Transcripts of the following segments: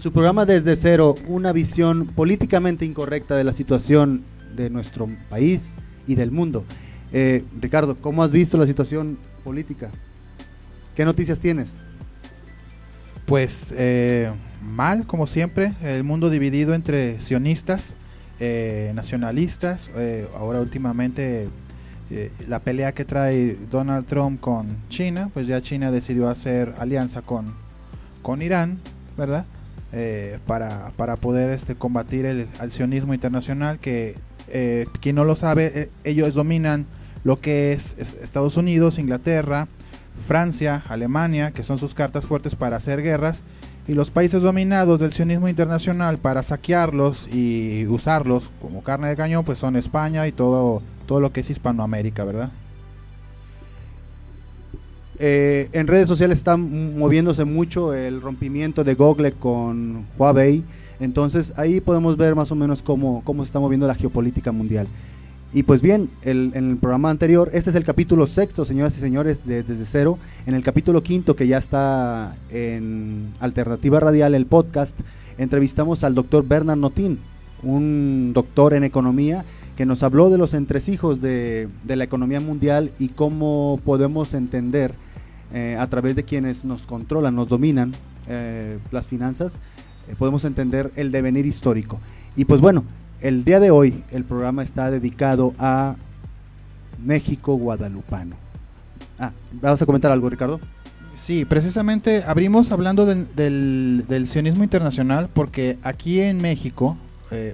Su programa Desde Cero, una visión políticamente incorrecta de la situación de nuestro país y del mundo. Eh, Ricardo, ¿cómo has visto la situación política? ¿Qué noticias tienes? Pues eh, mal, como siempre, el mundo dividido entre sionistas, eh, nacionalistas, ahora últimamente la pelea que trae Donald Trump con China, pues ya China decidió hacer alianza con, con Irán, ¿verdad? Para, para, poder este, combatir el, el sionismo internacional que eh, quien no lo sabe, eh, ellos dominan lo que es, Estados Unidos, Inglaterra, Francia, Alemania, que son sus cartas fuertes para hacer guerras, y los países dominados del sionismo internacional para saquearlos y usarlos como carne de cañón, pues son España y todo, todo lo que es Hispanoamérica, ¿verdad? Eh, en redes sociales está moviéndose mucho el rompimiento de Google con Huawei entonces ahí podemos ver más o menos cómo, cómo se está moviendo la geopolítica mundial. Y pues bien, en el programa anterior, este es el capítulo sexto, señoras y señores, de, desde cero. En el capítulo quinto, que ya está en Alternativa Radial, el podcast, entrevistamos al doctor Bernard Notín, un doctor en economía, que nos habló de los entresijos de la economía mundial y cómo podemos entender eh, a través de quienes nos controlan, nos dominan eh, las finanzas, eh, podemos entender el devenir histórico. Y pues bueno, el día de hoy el programa está dedicado a México guadalupano. Ah, ¿vas a comentar algo, Ricardo? Sí, precisamente abrimos hablando del, del, sionismo internacional porque aquí en México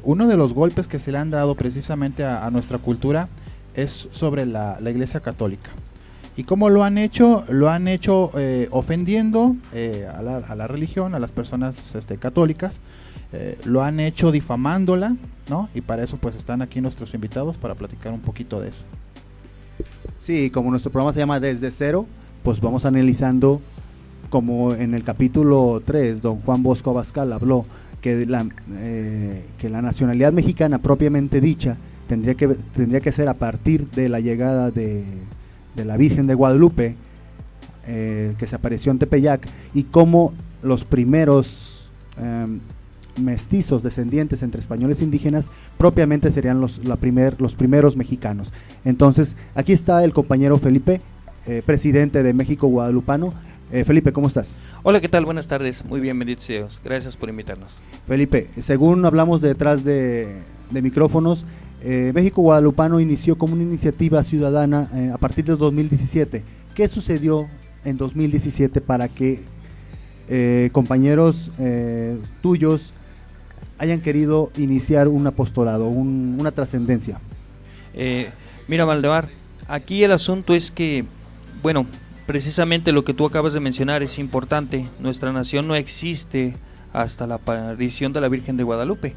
uno de los golpes que se le han dado precisamente a, nuestra cultura es sobre la Iglesia Católica. ¿Y cómo lo han hecho? Lo han hecho eh, ofendiendo eh, a, la, religión, a las personas este, católicas, eh, lo han hecho difamándola, ¿no? Y para eso pues están aquí nuestros invitados para platicar un poquito de eso. Sí, como nuestro programa se llama Desde Cero, pues vamos analizando, como en el capítulo 3, don Juan Bosco Abascal habló, que la, que la nacionalidad mexicana propiamente dicha tendría que, tendría que ser a partir de la llegada de de la Virgen de Guadalupe, eh, que se apareció en Tepeyac, y cómo los primeros em, mestizos descendientes entre españoles e indígenas propiamente serían los, la primer, los primeros mexicanos. Entonces, aquí está el compañero Felipe, eh, presidente de México Guadalupano. Eh, Felipe, ¿cómo estás? Hola, ¿qué tal? Buenas tardes. Muy bien, benditos. Gracias por invitarnos. Felipe, según hablamos detrás de, de micrófonos, eh, México Guadalupano inició como una iniciativa ciudadana eh, a partir de 2017. ¿Qué sucedió en 2017 para que eh, compañeros tuyos hayan querido iniciar un apostolado, una trascendencia? mira, Valdemar, aquí el asunto es que, bueno, precisamente lo que tú acabas de mencionar es importante. Nuestra nación no existe hasta la aparición de la Virgen de Guadalupe.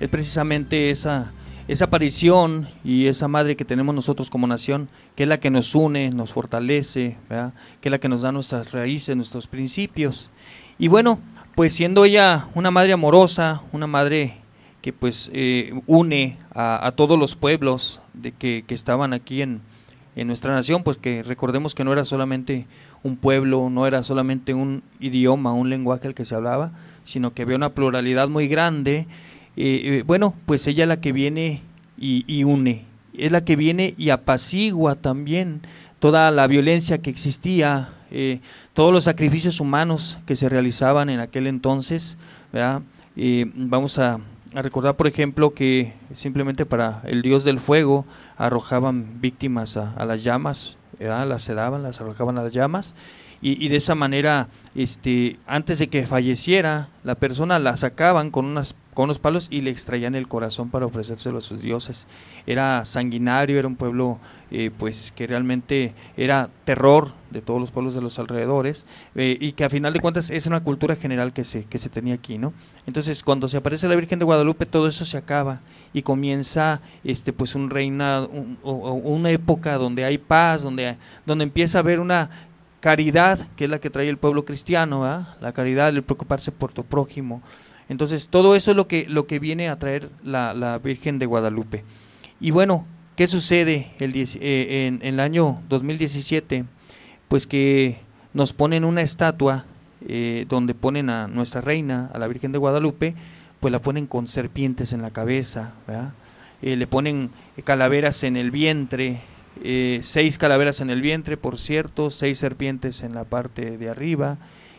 Es precisamente esa esa aparición y esa madre que tenemos nosotros como nación, que es la que nos une, nos fortalece, que es la que nos da nuestras raíces, nuestros principios. Y bueno, pues siendo ella una madre amorosa, una madre que pues eh, une a, todos los pueblos de que, estaban aquí en, en nuestra nación, pues que recordemos que no era solamente un pueblo, no era solamente un idioma, un lenguaje el que se hablaba, sino que había una pluralidad muy grande eh, eh, bueno, pues ella es la que viene y, une, es la que viene y apacigua también toda la violencia que existía, eh, todos los sacrificios humanos que se realizaban en aquel entonces, vamos a, recordar, por ejemplo, que simplemente para el dios del fuego arrojaban víctimas a, las llamas, las sedaban, las arrojaban a las llamas, y, de esa manera, este, antes de que falleciera, la persona la sacaban con unas con unos palos y le extraían el corazón para ofrecérselo a sus dioses. Era sanguinario, era un pueblo eh, pues que realmente era terror de todos los pueblos de los alrededores eh, y que a final de cuentas es una cultura general que se, que se tenía aquí, ¿no? Entonces cuando se aparece la Virgen de Guadalupe todo eso se acaba y comienza este pues un reina, una época donde hay paz, donde, donde empieza a haber una caridad que es la que trae el pueblo cristiano, la caridad, el preocuparse por tu prójimo, entonces, todo eso es lo que, lo que viene a traer la, Virgen de Guadalupe. Y bueno, ¿qué sucede el, eh, en, el año 2017? Pues que nos ponen una estatua eh, donde ponen a nuestra reina, a la Virgen de Guadalupe, pues la ponen con serpientes en la cabeza, eh, le ponen calaveras en el vientre, eh, seis calaveras en el vientre, por cierto, seis serpientes en la parte de arriba,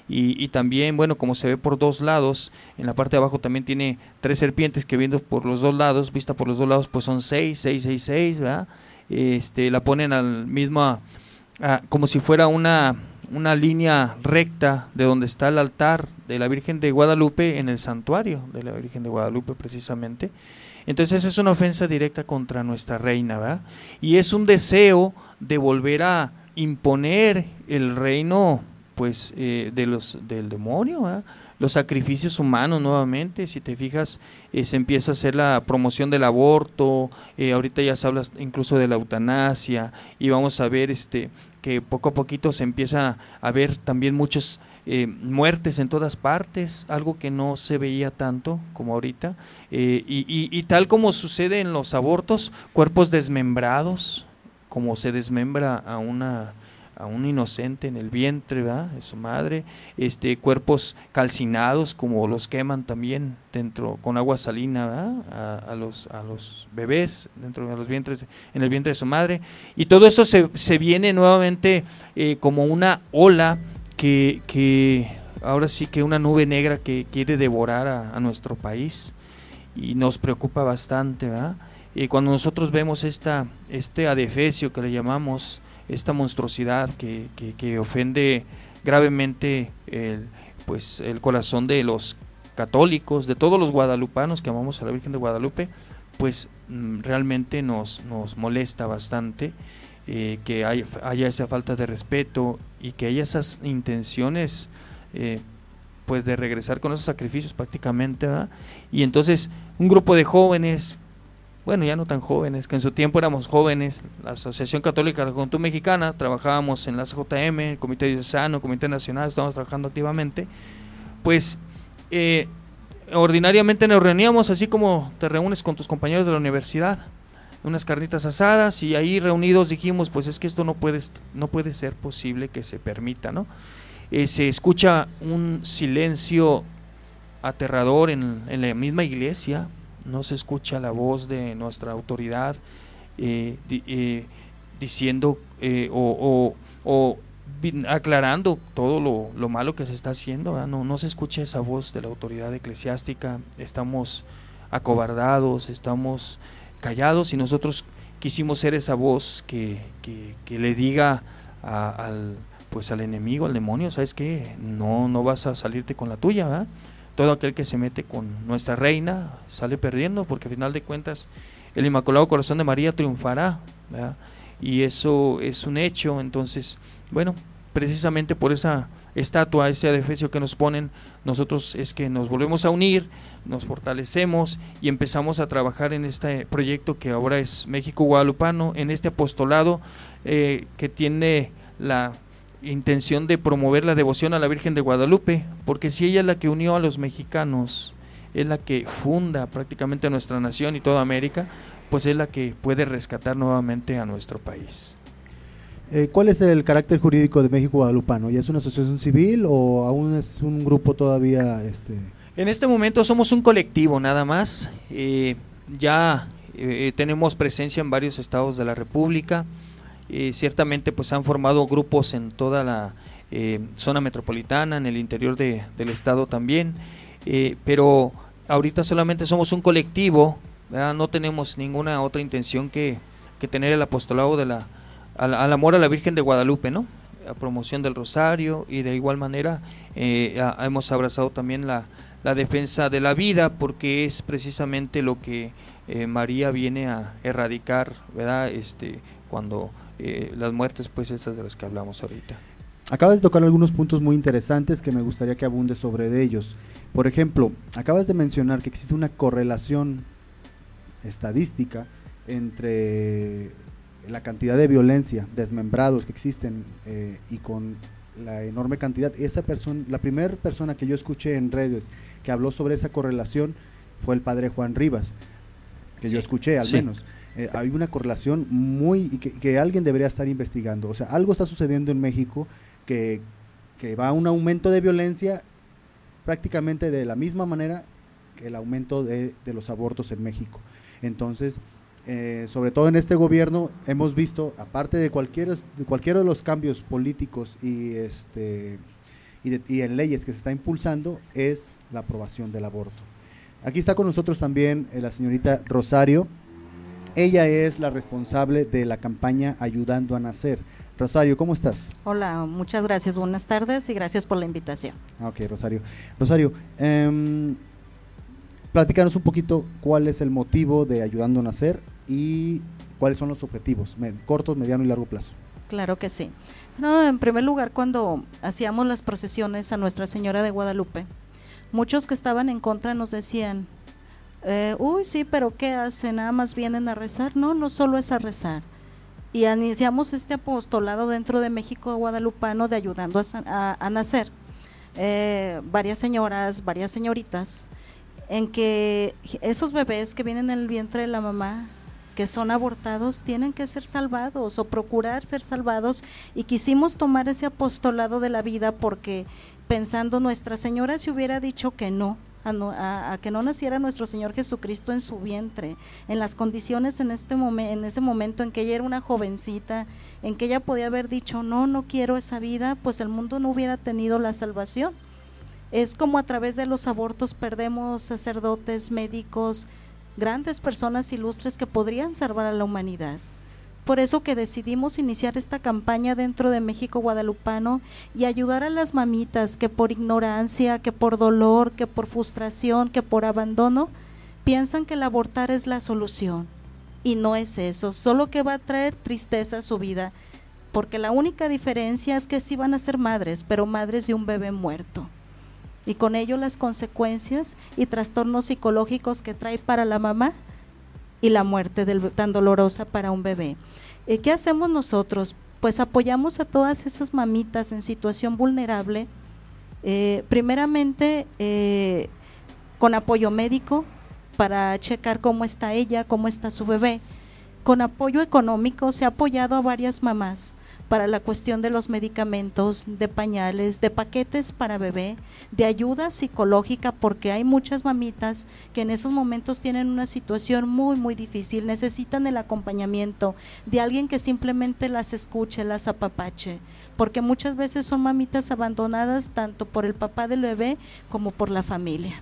y, también, bueno, como se ve por dos lados, en la parte de abajo también tiene tres serpientes que viendo por los dos lados, vista por los dos lados, pues son seis, seis, seis, seis, ¿verdad? Este, la ponen al mismo, como si fuera una, una línea recta de donde está el altar de la Virgen de Guadalupe en el santuario de la Virgen de Guadalupe precisamente. Entonces es una ofensa directa contra nuestra reina, ¿verdad? Y es un deseo de volver a imponer el reino pues eh, de los del demonio, los sacrificios humanos nuevamente, si te fijas, eh, se empieza a hacer la promoción del aborto, eh, ahorita ya se habla incluso de la eutanasia, y vamos a ver este que poco a poquito se empieza a ver también muchas muertes en todas partes, algo que no se veía tanto como ahorita, y, y tal como sucede en los abortos, cuerpos desmembrados, como se desmembra a una a un inocente en el vientre ¿verdad? de su madre, este cuerpos calcinados como los queman también dentro con agua salina a, los a los bebés dentro de los vientres en el vientre de su madre y todo eso se, se viene nuevamente eh, como una ola que, que ahora sí que una nube negra que quiere devorar a, nuestro país y nos preocupa bastante y cuando nosotros vemos esta este adefesio que le llamamos esta monstruosidad que, que, ofende gravemente el, pues, el corazón de los católicos, de todos los guadalupanos que amamos a la Virgen de Guadalupe, pues mm, realmente nos, nos molesta bastante eh, que haya esa falta de respeto y que haya esas intenciones eh, pues de regresar con esos sacrificios prácticamente y entonces un grupo de jóvenes bueno, ya no tan jóvenes, que en su tiempo éramos jóvenes, la Asociación Católica de la Juventud Mexicana, trabajábamos en la CJM, el Comité Diocesano, Comité Nacional, estábamos trabajando activamente, pues eh, ordinariamente nos reuníamos así como te reúnes con tus compañeros de la universidad, unas carnitas asadas y ahí reunidos dijimos, pues es que esto no puede, no puede ser posible que se permita, ¿no? Eh, se escucha un silencio aterrador en, en la misma iglesia, no se escucha la voz de nuestra autoridad eh, eh, diciendo eh, o, aclarando todo lo, malo que se está haciendo. No, no se escucha esa voz de la autoridad eclesiástica. Estamos acobardados, estamos callados y nosotros quisimos ser esa voz que, que, le diga al pues al enemigo, al demonio, ¿sabes qué? No, no vas a salirte con la tuya, ¿verdad? todo aquel que se mete con nuestra reina sale perdiendo, porque al final de cuentas el Inmaculado Corazón de María triunfará, y eso es un hecho, entonces, bueno, precisamente por esa estatua, ese adefesio que nos ponen, nosotros es que nos volvemos a unir, nos fortalecemos y empezamos a trabajar en este proyecto que ahora es México Guadalupano, en este apostolado eh, que tiene la intención de promover la devoción a la Virgen de Guadalupe, porque si ella es la que unió a los mexicanos, es la que funda prácticamente nuestra nación y toda América, pues es la que puede rescatar nuevamente a nuestro país. Eh, ¿Cuál es el carácter jurídico de México Guadalupano? ¿Ya es una asociación civil o aún es un grupo todavía? Este... En este momento somos un colectivo nada más. Eh, ya eh, tenemos presencia en varios estados de la República. Eh, ciertamente pues han formado grupos en toda la zona metropolitana, en el interior de, del estado también, pero ahorita solamente somos un colectivo, no tenemos ninguna otra intención que, que tener el apostolado de la, al, amor a la Virgen de Guadalupe, ¿no? a promoción del rosario y de igual manera hemos abrazado también la, la, defensa de la vida porque es precisamente lo que María viene a erradicar, ¿verdad? Este, cuando eh, las muertes, pues esas de las que hablamos ahorita. Acabas de tocar algunos puntos muy interesantes que me gustaría que abunde sobre de ellos. Por ejemplo, acabas de mencionar que existe una correlación estadística entre la cantidad de violencia, desmembrados que existen eh, y con la enorme cantidad. Esa persona, la primera persona que yo escuché en redes que habló sobre esa correlación fue el padre Juan Rivas, que yo escuché al menos. Eh, hay una correlación muy que, que, alguien debería estar investigando. O sea, algo está sucediendo en México que que va a un aumento de violencia prácticamente de la misma manera que el aumento de, los abortos en México. Entonces, eh, sobre todo en este gobierno, hemos visto, aparte de cualquiera de, cualquiera de los cambios políticos y, este, y, en leyes que se está impulsando, es la aprobación del aborto. Aquí está con nosotros también eh, la señorita Rosario. Ella es la responsable de la campaña Ayudando a Nacer. Rosario, ¿cómo estás? Hola, muchas gracias, buenas tardes y gracias por la invitación. Ah, ok, Rosario. Rosario, eh, platícanos un poquito cuál es el motivo de Ayudando a Nacer y cuáles son los objetivos, cortos, mediano y largo plazo. Claro que sí. No, en primer lugar, cuando hacíamos las procesiones a Nuestra Señora de Guadalupe, muchos que estaban en contra nos decían, eh, uy, sí, pero ¿qué hacen? Nada más vienen a rezar. No, no solo es a rezar y iniciamos este apostolado dentro de México Guadalupano de ayudando a, nacer eh, varias señoras, varias señoritas, en que esos bebés que vienen en el vientre de la mamá, que son abortados, tienen que ser salvados o procurar ser salvados y quisimos tomar ese apostolado de la vida porque pensando Nuestra Señora si hubiera dicho que no, a, que no naciera nuestro Señor Jesucristo en su vientre, en las condiciones en, este en ese momento en que ella era una jovencita, en que ella podía haber dicho, no, no quiero esa vida, pues el mundo no hubiera tenido la salvación. Es como a través de los abortos perdemos sacerdotes, médicos, grandes personas ilustres que podrían salvar a la humanidad por eso que decidimos iniciar esta campaña dentro de México Guadalupano y ayudar a las mamitas que por ignorancia, que por dolor, que por frustración, que por abandono, piensan que el abortar es la solución. Y no es eso, solo que va a traer tristeza a su vida, porque la única diferencia es que sí van a ser madres, pero madres de un bebé muerto. Y con ello las consecuencias y trastornos psicológicos que trae para la mamá y la muerte del, tan dolorosa para un bebé. Eh, ¿Qué hacemos nosotros? Pues apoyamos a todas esas mamitas en situación vulnerable, eh, primeramente eh, con apoyo médico para checar cómo está ella, cómo está su bebé. Con apoyo económico se ha apoyado a varias mamás para la cuestión de los medicamentos, de pañales, de paquetes para bebé, de ayuda psicológica, porque hay muchas mamitas que en esos momentos tienen una situación muy, muy difícil, necesitan el acompañamiento de alguien que simplemente las escuche, las apapache, porque muchas veces son mamitas abandonadas tanto por el papá del bebé como por la familia.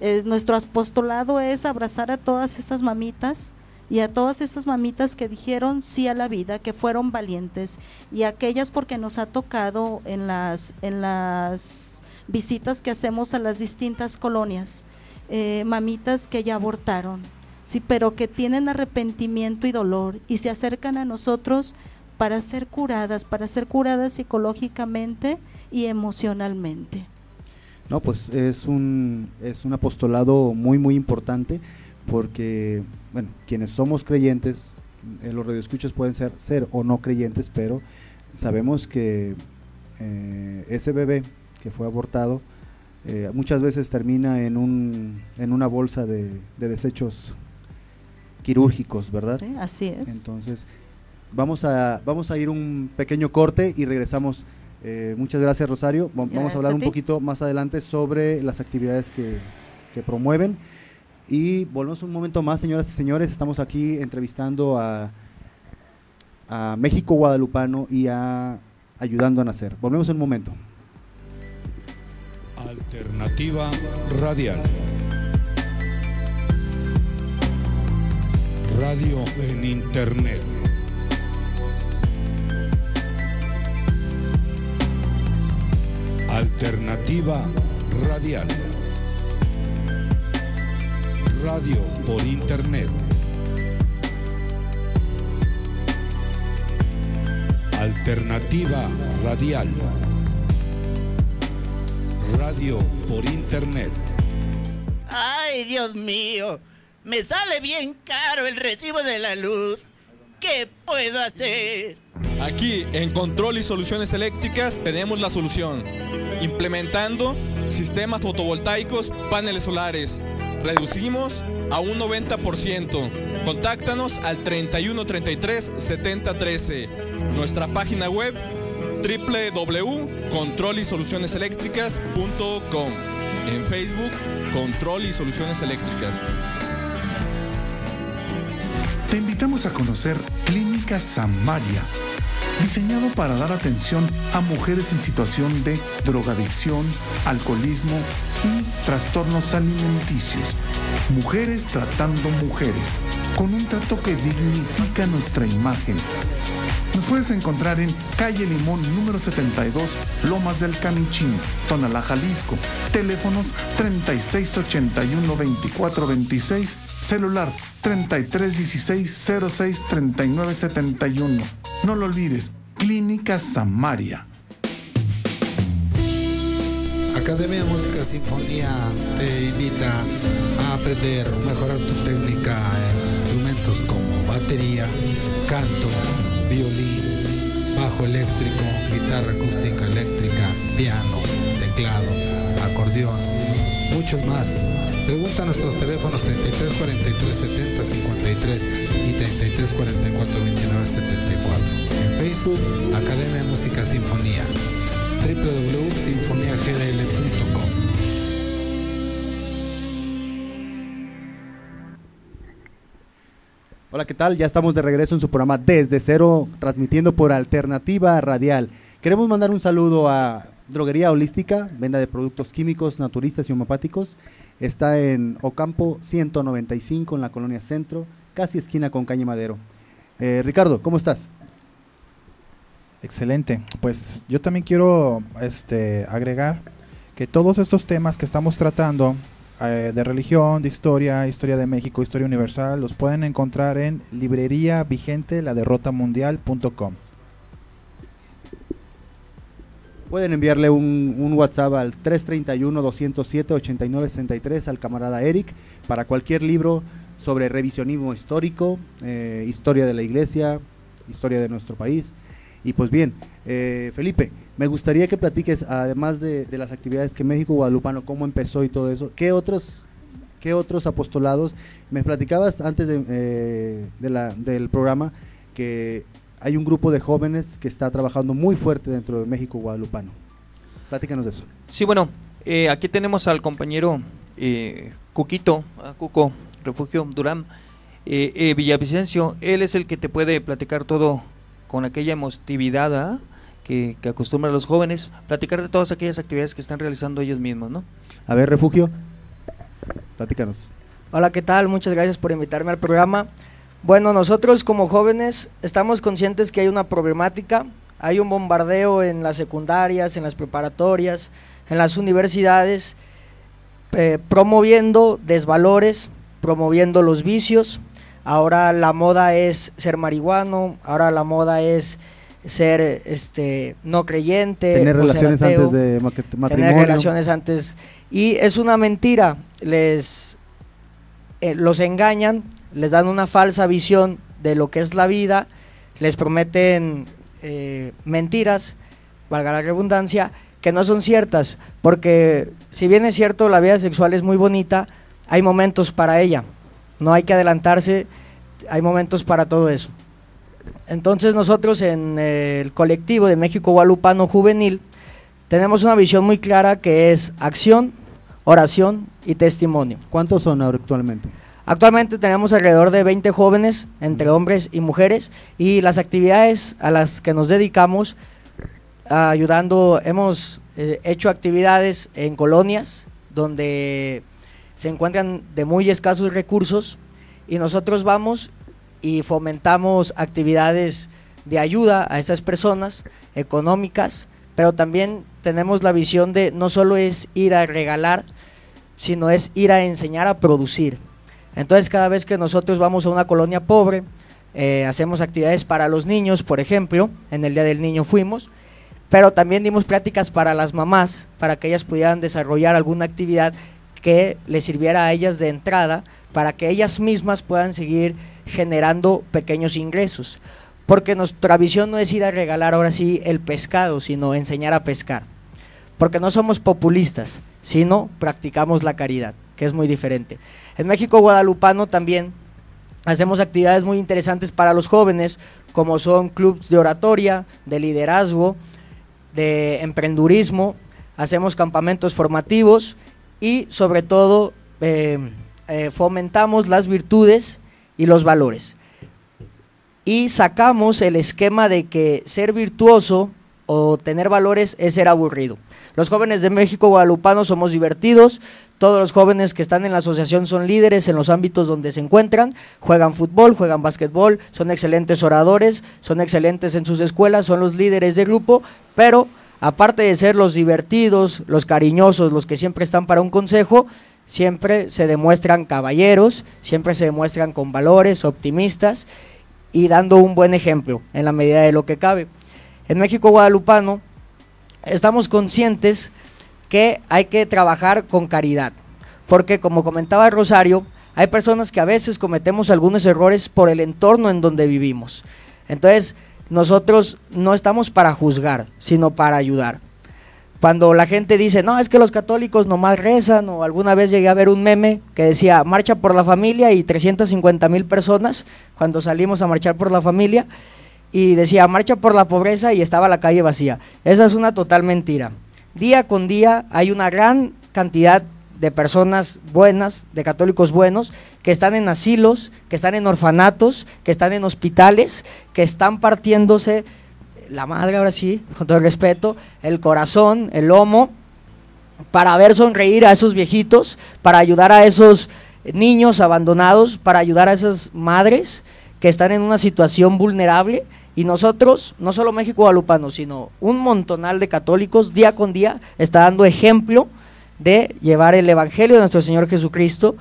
Es, nuestro apostolado es abrazar a todas esas mamitas, y a todas esas mamitas que dijeron sí a la vida, que fueron valientes y aquellas porque nos ha tocado en las, en las visitas que hacemos a las distintas colonias, eh, mamitas que ya abortaron, sí, pero que tienen arrepentimiento y dolor y se acercan a nosotros para ser curadas, para ser curadas psicológicamente y emocionalmente. No, pues es un, es un apostolado muy, muy importante porque, bueno, quienes somos creyentes, eh, los radioescuchas pueden ser, ser o no creyentes, pero sabemos que eh, ese bebé que fue abortado eh, muchas veces termina en, un, en una bolsa de, desechos quirúrgicos, ¿verdad? así es. Entonces, vamos a, vamos a ir un pequeño corte y regresamos. muchas gracias, Rosario. Vamos a hablar un poquito más adelante sobre las actividades que, que promueven. Y volvemos un momento más, señoras y señores. Estamos aquí entrevistando a, a México Guadalupano y a Ayudando a Nacer. Volvemos un momento. Alternativa Radial. Radio en Internet. Alternativa Radial radio por internet. Alternativa radial. Radio por internet. Ay, Dios mío, me sale bien caro el recibo de la luz. ¿Qué puedo hacer? Aquí, en Control y Soluciones Eléctricas, tenemos la solución. Implementando sistemas fotovoltaicos, paneles solares reducimos a un 90%. Contáctanos al 3133 7013. Nuestra página web www.controlisolucioneseléctricas.com En Facebook, Control y Soluciones Eléctricas. Te invitamos a conocer Clínica Samaria, diseñado para dar atención a mujeres en situación de drogadicción, alcoholismo y trastornos alimenticios. Mujeres tratando mujeres, con un trato que dignifica nuestra imagen. Nos puedes encontrar en calle Limón número 72, Lomas del Camichín, Tonalá, Jalisco. Teléfonos 3681-2426, celular 3316-063971. No lo olvides, Clínica Samaria. Academia de Música Sinfonía te invita a aprender, mejorar tu técnica en instrumentos como batería, canto, violín, bajo eléctrico, guitarra acústica eléctrica, piano, teclado, acordeón, muchos más. Pregunta a nuestros teléfonos 33 43 70 53 y 33 44 29 74. En Facebook, Academia de Música Sinfonía www.sinfoniagdl.com Hola, ¿qué tal? Ya estamos de regreso en su programa Desde Cero, transmitiendo por Alternativa Radial. Queremos mandar un saludo a Droguería Holística, venda de productos químicos, naturistas y homeopáticos. Está en Ocampo 195, en la colonia Centro, casi esquina con Calle Madero. Eh, Ricardo, ¿cómo estás? Excelente. Pues yo también quiero este, agregar que todos estos temas que estamos tratando eh, de religión, de historia, historia de México, historia universal, los pueden encontrar en librería vigente la derrota mundial.com. Pueden enviarle un, WhatsApp al 331-207-8963 al camarada Eric para cualquier libro sobre revisionismo histórico, eh, historia de la iglesia, historia de nuestro país. Y pues bien, eh, Felipe, me gustaría que platiques, además de, las actividades que México Guadalupano, cómo empezó y todo eso, ¿qué otros, qué otros apostolados? Me platicabas antes de, eh, de la, del programa que hay un grupo de jóvenes que está trabajando muy fuerte dentro de México Guadalupano. Platícanos de eso. Sí, bueno, eh, aquí tenemos al compañero eh, Cuquito, a Cuco, Refugio Durán, eh, eh, Villavicencio. Él es el que te puede platicar todo con aquella emotividad ¿ah? que, que acostumbran los jóvenes, platicar de todas aquellas actividades que están realizando ellos mismos, ¿no? A ver, Refugio, platícanos. Hola, ¿qué tal? Muchas gracias por invitarme al programa. Bueno, nosotros como jóvenes estamos conscientes que hay una problemática, hay un bombardeo en las secundarias, en las preparatorias, en las universidades, eh, promoviendo desvalores, promoviendo los vicios. Ahora la moda es ser marihuano, ahora la moda es ser este no creyente, tener relaciones ateo, antes de matrimonio. tener relaciones antes y es una mentira, les eh, los engañan, les dan una falsa visión de lo que es la vida, les prometen eh, mentiras, valga la redundancia, que no son ciertas, porque si bien es cierto la vida sexual es muy bonita, hay momentos para ella, no hay que adelantarse, hay momentos para todo eso. Entonces nosotros en el colectivo de México Gualupano Juvenil tenemos una visión muy clara que es acción, oración y testimonio. ¿Cuántos son actualmente? Actualmente tenemos alrededor de 20 jóvenes, entre hombres y mujeres, y las actividades a las que nos dedicamos, ayudando, hemos eh, hecho actividades en colonias donde se encuentran de muy escasos recursos y nosotros vamos y fomentamos actividades de ayuda a esas personas económicas, pero también tenemos la visión de no solo es ir a regalar, sino es ir a enseñar a producir. Entonces cada vez que nosotros vamos a una colonia pobre, eh, hacemos actividades para los niños, por ejemplo, en el Día del Niño fuimos, pero también dimos prácticas para las mamás, para que ellas pudieran desarrollar alguna actividad que les sirviera a ellas de entrada, para que ellas mismas puedan seguir generando pequeños ingresos. Porque nuestra visión no es ir a regalar ahora sí el pescado, sino enseñar a pescar. Porque no somos populistas, sino practicamos la caridad, que es muy diferente. En México Guadalupano también hacemos actividades muy interesantes para los jóvenes, como son clubs de oratoria, de liderazgo, de emprendurismo, hacemos campamentos formativos y sobre todo eh, eh, fomentamos las virtudes y los valores. Y sacamos el esquema de que ser virtuoso o tener valores es ser aburrido. Los jóvenes de México Guadalupano somos divertidos, todos los jóvenes que están en la asociación son líderes en los ámbitos donde se encuentran, juegan fútbol, juegan básquetbol, son excelentes oradores, son excelentes en sus escuelas, son los líderes de grupo, pero aparte de ser los divertidos, los cariñosos, los que siempre están para un consejo, siempre se demuestran caballeros, siempre se demuestran con valores, optimistas y dando un buen ejemplo en la medida de lo que cabe. En México Guadalupano estamos conscientes que hay que trabajar con caridad, porque como comentaba Rosario, hay personas que a veces cometemos algunos errores por el entorno en donde vivimos. Entonces, nosotros no estamos para juzgar, sino para ayudar. Cuando la gente dice, no, es que los católicos nomás rezan, o alguna vez llegué a ver un meme que decía, marcha por la familia y 350 mil personas, cuando salimos a marchar por la familia, y decía, marcha por la pobreza y estaba la calle vacía. Esa es una total mentira. Día con día hay una gran cantidad de personas buenas, de católicos buenos, que están en asilos, que están en orfanatos, que están en hospitales, que están partiéndose la madre ahora sí, con todo el respeto, el corazón, el lomo, para ver sonreír a esos viejitos, para ayudar a esos niños abandonados, para ayudar a esas madres que están en una situación vulnerable. Y nosotros, no solo México Guadalupano, sino un montonal de católicos, día con día, está dando ejemplo de llevar el Evangelio de nuestro Señor Jesucristo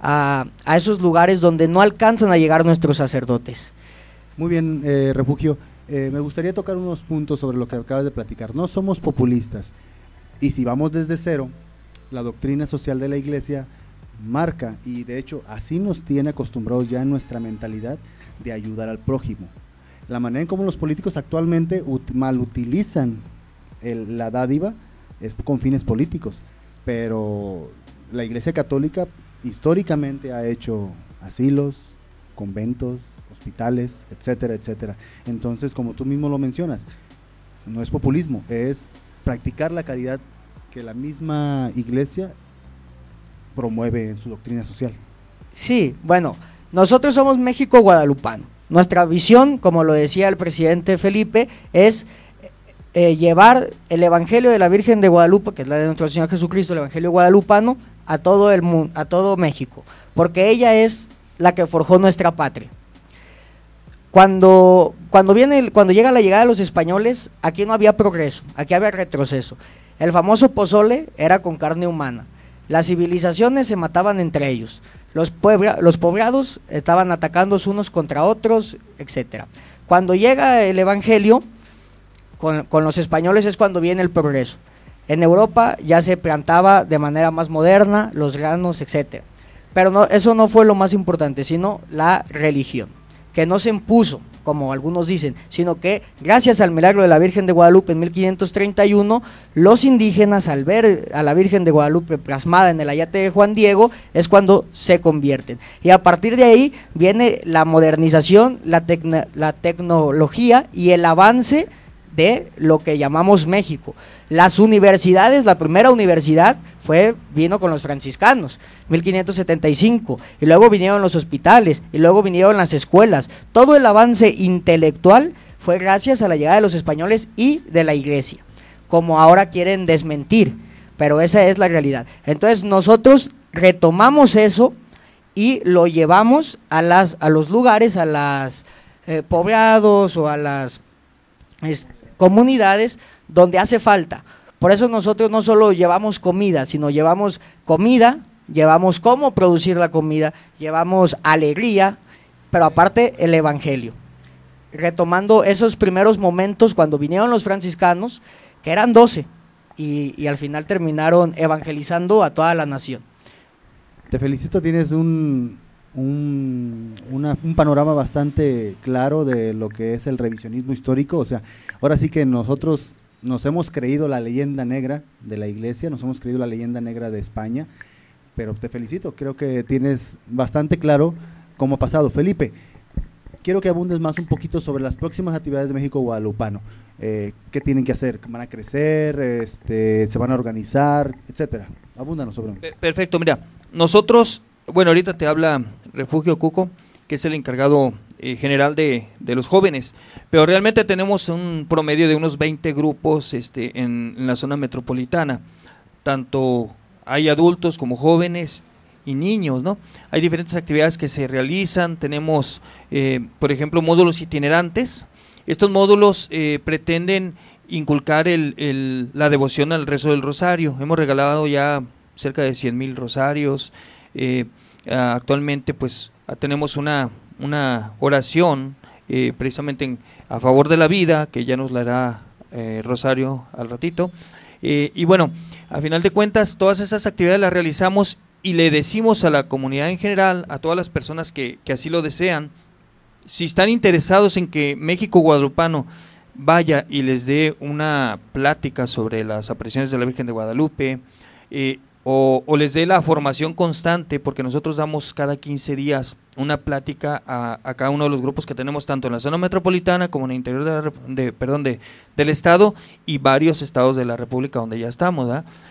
a, a esos lugares donde no alcanzan a llegar nuestros sacerdotes. Muy bien, eh, Refugio. Eh, me gustaría tocar unos puntos sobre lo que acabas de platicar. No somos populistas. Y si vamos desde cero, la doctrina social de la iglesia marca, y de hecho así nos tiene acostumbrados ya en nuestra mentalidad de ayudar al prójimo. La manera en cómo los políticos actualmente mal utilizan la dádiva es con fines políticos, pero la iglesia católica históricamente ha hecho asilos, conventos, hospitales, etcétera, etcétera. Entonces, como tú mismo lo mencionas, no es populismo, es practicar la caridad que la misma iglesia promueve en su doctrina social. Sí, bueno, nosotros somos México guadalupano. Nuestra visión, como lo decía el presidente Felipe, es eh, llevar el Evangelio de la Virgen de Guadalupe, que es la de nuestro Señor Jesucristo, el Evangelio guadalupano, a todo el mundo, a todo México, porque ella es la que forjó nuestra patria. Cuando, cuando, viene, cuando llega la llegada de los españoles, aquí no había progreso, aquí había retroceso. El famoso pozole era con carne humana. Las civilizaciones se mataban entre ellos. Los, los poblados estaban atacando unos contra otros, etc. Cuando llega el Evangelio, con, con los españoles es cuando viene el progreso. En Europa ya se plantaba de manera más moderna los granos, etc. Pero eso no fue lo más importante, sino la religión que no se impuso, como algunos dicen, sino que gracias al milagro de la Virgen de Guadalupe en 1531, los indígenas al ver a la Virgen de Guadalupe plasmada en el ayate de Juan Diego es cuando se convierten. Y a partir de ahí viene la modernización, la, la tecnología y el avance de lo que llamamos México. Las universidades, la primera universidad fue vino con los franciscanos, 1575, y luego vinieron los hospitales, y luego vinieron las escuelas. Todo el avance intelectual fue gracias a la llegada de los españoles y de la iglesia, como ahora quieren desmentir, pero esa es la realidad. Entonces nosotros retomamos eso y lo llevamos a, las, a los lugares, a las eh, poblados o a las comunidades donde hace falta. Por eso nosotros no solo llevamos comida, sino llevamos comida, llevamos cómo producir la comida, llevamos alegría, pero aparte el Evangelio. Retomando esos primeros momentos cuando vinieron los franciscanos, que eran doce, y, al final terminaron evangelizando a toda la nación. Te felicito, tienes un, un, un, panorama bastante claro de lo que es el revisionismo histórico. O sea, ahora sí que nosotros nos hemos creído la leyenda negra de la iglesia, nos hemos creído la leyenda negra de España, pero te felicito, creo que tienes bastante claro cómo ha pasado. Felipe, quiero que abundes más un poquito sobre las próximas actividades de México Guadalupano. Eh, ¿Qué tienen que hacer? ¿Van a crecer? Este, ¿Se van a organizar? Etcétera. Abúndanos sobre Pe- Perfecto, mira, nosotros, bueno, ahorita te habla Refugio Cuco, que es el encargado eh, general de, de los jóvenes, pero realmente tenemos un promedio de unos 20 grupos este, en, la zona metropolitana, tanto hay adultos como jóvenes y niños, ¿no? Hay diferentes actividades que se realizan, tenemos, eh, por ejemplo, módulos itinerantes. Estos módulos eh, pretenden inculcar el, el- la devoción al rezo del rosario. Hemos regalado ya cerca de 100 mil rosarios. Eh, ah, actualmente, pues, ah, tenemos una, una oración eh, precisamente en- a favor de la vida, que ya nos la hará eh, Rosario al ratito. Y bueno, a final de cuentas, todas esas actividades las realizamos y le decimos a la comunidad en general, a todas las personas que, que así lo desean, si están interesados en que México Guadalupano vaya y les dé una plática sobre las apariciones de la Virgen de Guadalupe, o, o les dé la formación constante, porque nosotros damos cada 15 días una plática a, cada uno de los grupos que tenemos, tanto en la zona metropolitana como en el interior de, la de- perdón, de, del estado y varios estados de la República donde ya estamos.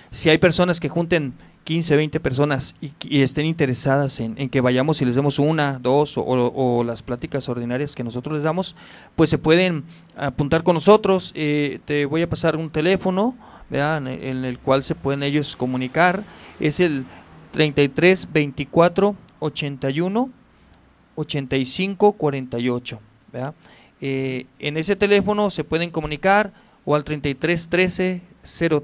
Si hay personas que junten 15, 20 personas y, y estén interesadas en, en que vayamos y les demos una, dos o, o las pláticas ordinarias que nosotros les damos, pues se pueden apuntar con nosotros. Eh, te voy a pasar un teléfono ¿verdad? En, el, cual se pueden ellos comunicar. Es el 33 24 81 85 48. ¿verdad? Eh, en ese teléfono se pueden comunicar o al 33 13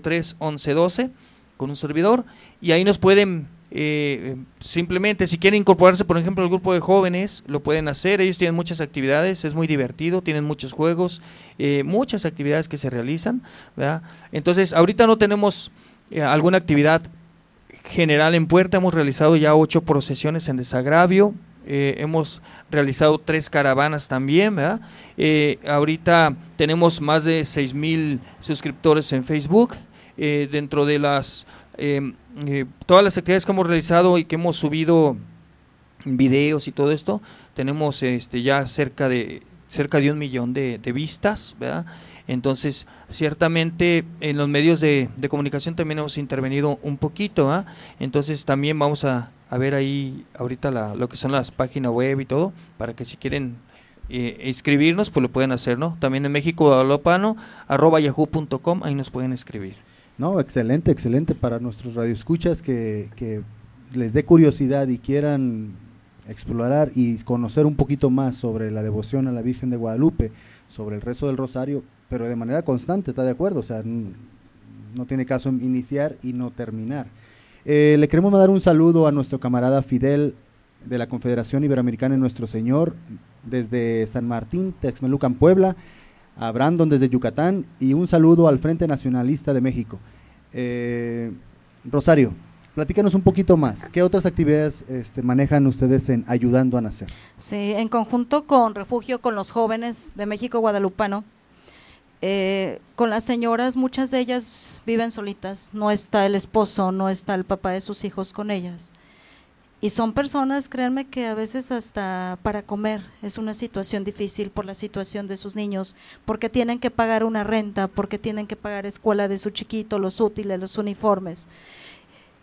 03 11 12 con un servidor y ahí nos pueden eh, simplemente si quieren incorporarse por ejemplo al grupo de jóvenes lo pueden hacer ellos tienen muchas actividades es muy divertido tienen muchos juegos eh, muchas actividades que se realizan ¿verdad? entonces ahorita no tenemos eh, alguna actividad general en puerta hemos realizado ya ocho procesiones en desagravio eh, hemos realizado tres caravanas también, ahorita tenemos más de seis mil suscriptores en Facebook. Dentro de las eh, todas las actividades que hemos realizado y que hemos subido videos y todo esto, tenemos este ya cerca de cerca de un millón de, vistas, ¿verdad? Entonces, ciertamente en los medios de, de comunicación también hemos intervenido un poquito, ¿ah? Entonces también vamos a, a ver ahí ahorita la, lo que son las páginas web y todo, para que si quieren eh, inscribirnos, pues lo pueden hacer, ¿no? También en México Guadalupano, arroba yahoo.com, ahí nos pueden escribir. No, excelente, excelente para nuestros radioescuchas que, les dé curiosidad y quieran explorar y conocer un poquito más sobre la devoción a la Virgen de Guadalupe, sobre el rezo del rosario, pero de manera constante, ¿está de acuerdo? O sea, no tiene caso iniciar y no terminar. Eh, le queremos mandar un saludo a nuestro camarada Fidel de la Confederación Iberoamericana de Nuestro Señor, desde San Martín, Texmelucan, Puebla, a Brandon desde Yucatán y un saludo al Frente Nacionalista de México. Eh, Rosario, platícanos un poquito más. ¿Qué otras actividades este, manejan ustedes en Ayudando a Nacer? Sí, en conjunto con Refugio, con los jóvenes de México Guadalupano, eh, con las señoras, muchas de ellas viven solitas, no está el esposo, no está el papá de sus hijos con ellas. Y son personas, créanme que a veces hasta para comer es una situación difícil por la situación de sus niños, porque tienen que pagar una renta, porque tienen que pagar escuela de su chiquito, los útiles, los uniformes.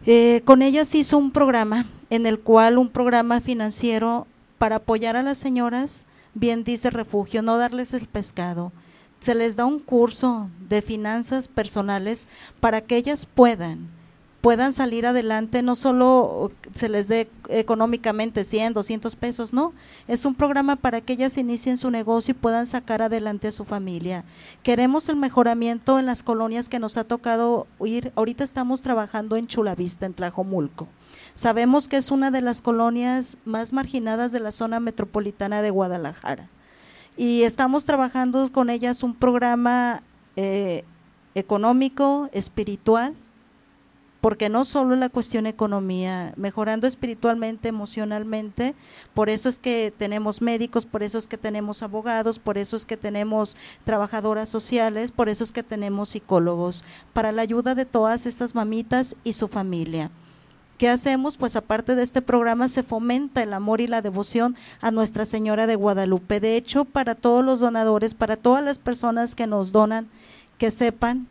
Eh, con ellas hizo un programa en el cual un programa financiero para apoyar a las señoras, bien dice refugio, no darles el pescado. Se les da un curso de finanzas personales para que ellas puedan puedan salir adelante, no solo se les dé económicamente 100, 200 pesos, no, es un programa para que ellas inicien su negocio y puedan sacar adelante a su familia. Queremos el mejoramiento en las colonias que nos ha tocado ir, ahorita estamos trabajando en Chulavista, en Tlajomulco. Sabemos que es una de las colonias más marginadas de la zona metropolitana de Guadalajara y estamos trabajando con ellas un programa eh, económico, espiritual, porque no solo la cuestión economía, mejorando espiritualmente, emocionalmente, por eso es que tenemos médicos, por eso es que tenemos abogados, por eso es que tenemos trabajadoras sociales, por eso es que tenemos psicólogos, para la ayuda de todas estas mamitas y su familia. ¿Qué hacemos? Pues aparte de este programa se fomenta el amor y la devoción a Nuestra Señora de Guadalupe. De hecho, para todos los donadores, para todas las personas que nos donan, que sepan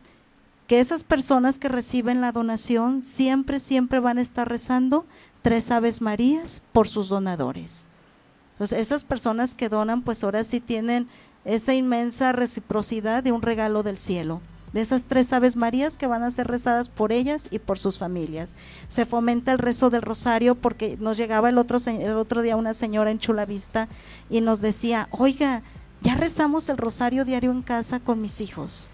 que esas personas que reciben la donación siempre, siempre van a estar rezando tres Aves Marías por sus donadores. Entonces, esas personas que donan, pues ahora sí tienen esa inmensa reciprocidad de un regalo del cielo de esas tres Aves Marías que van a ser rezadas por ellas y por sus familias. Se fomenta el rezo del rosario porque nos llegaba el otro, el otro día una señora en Chulavista y nos decía, oiga, ya rezamos el rosario diario en casa con mis hijos.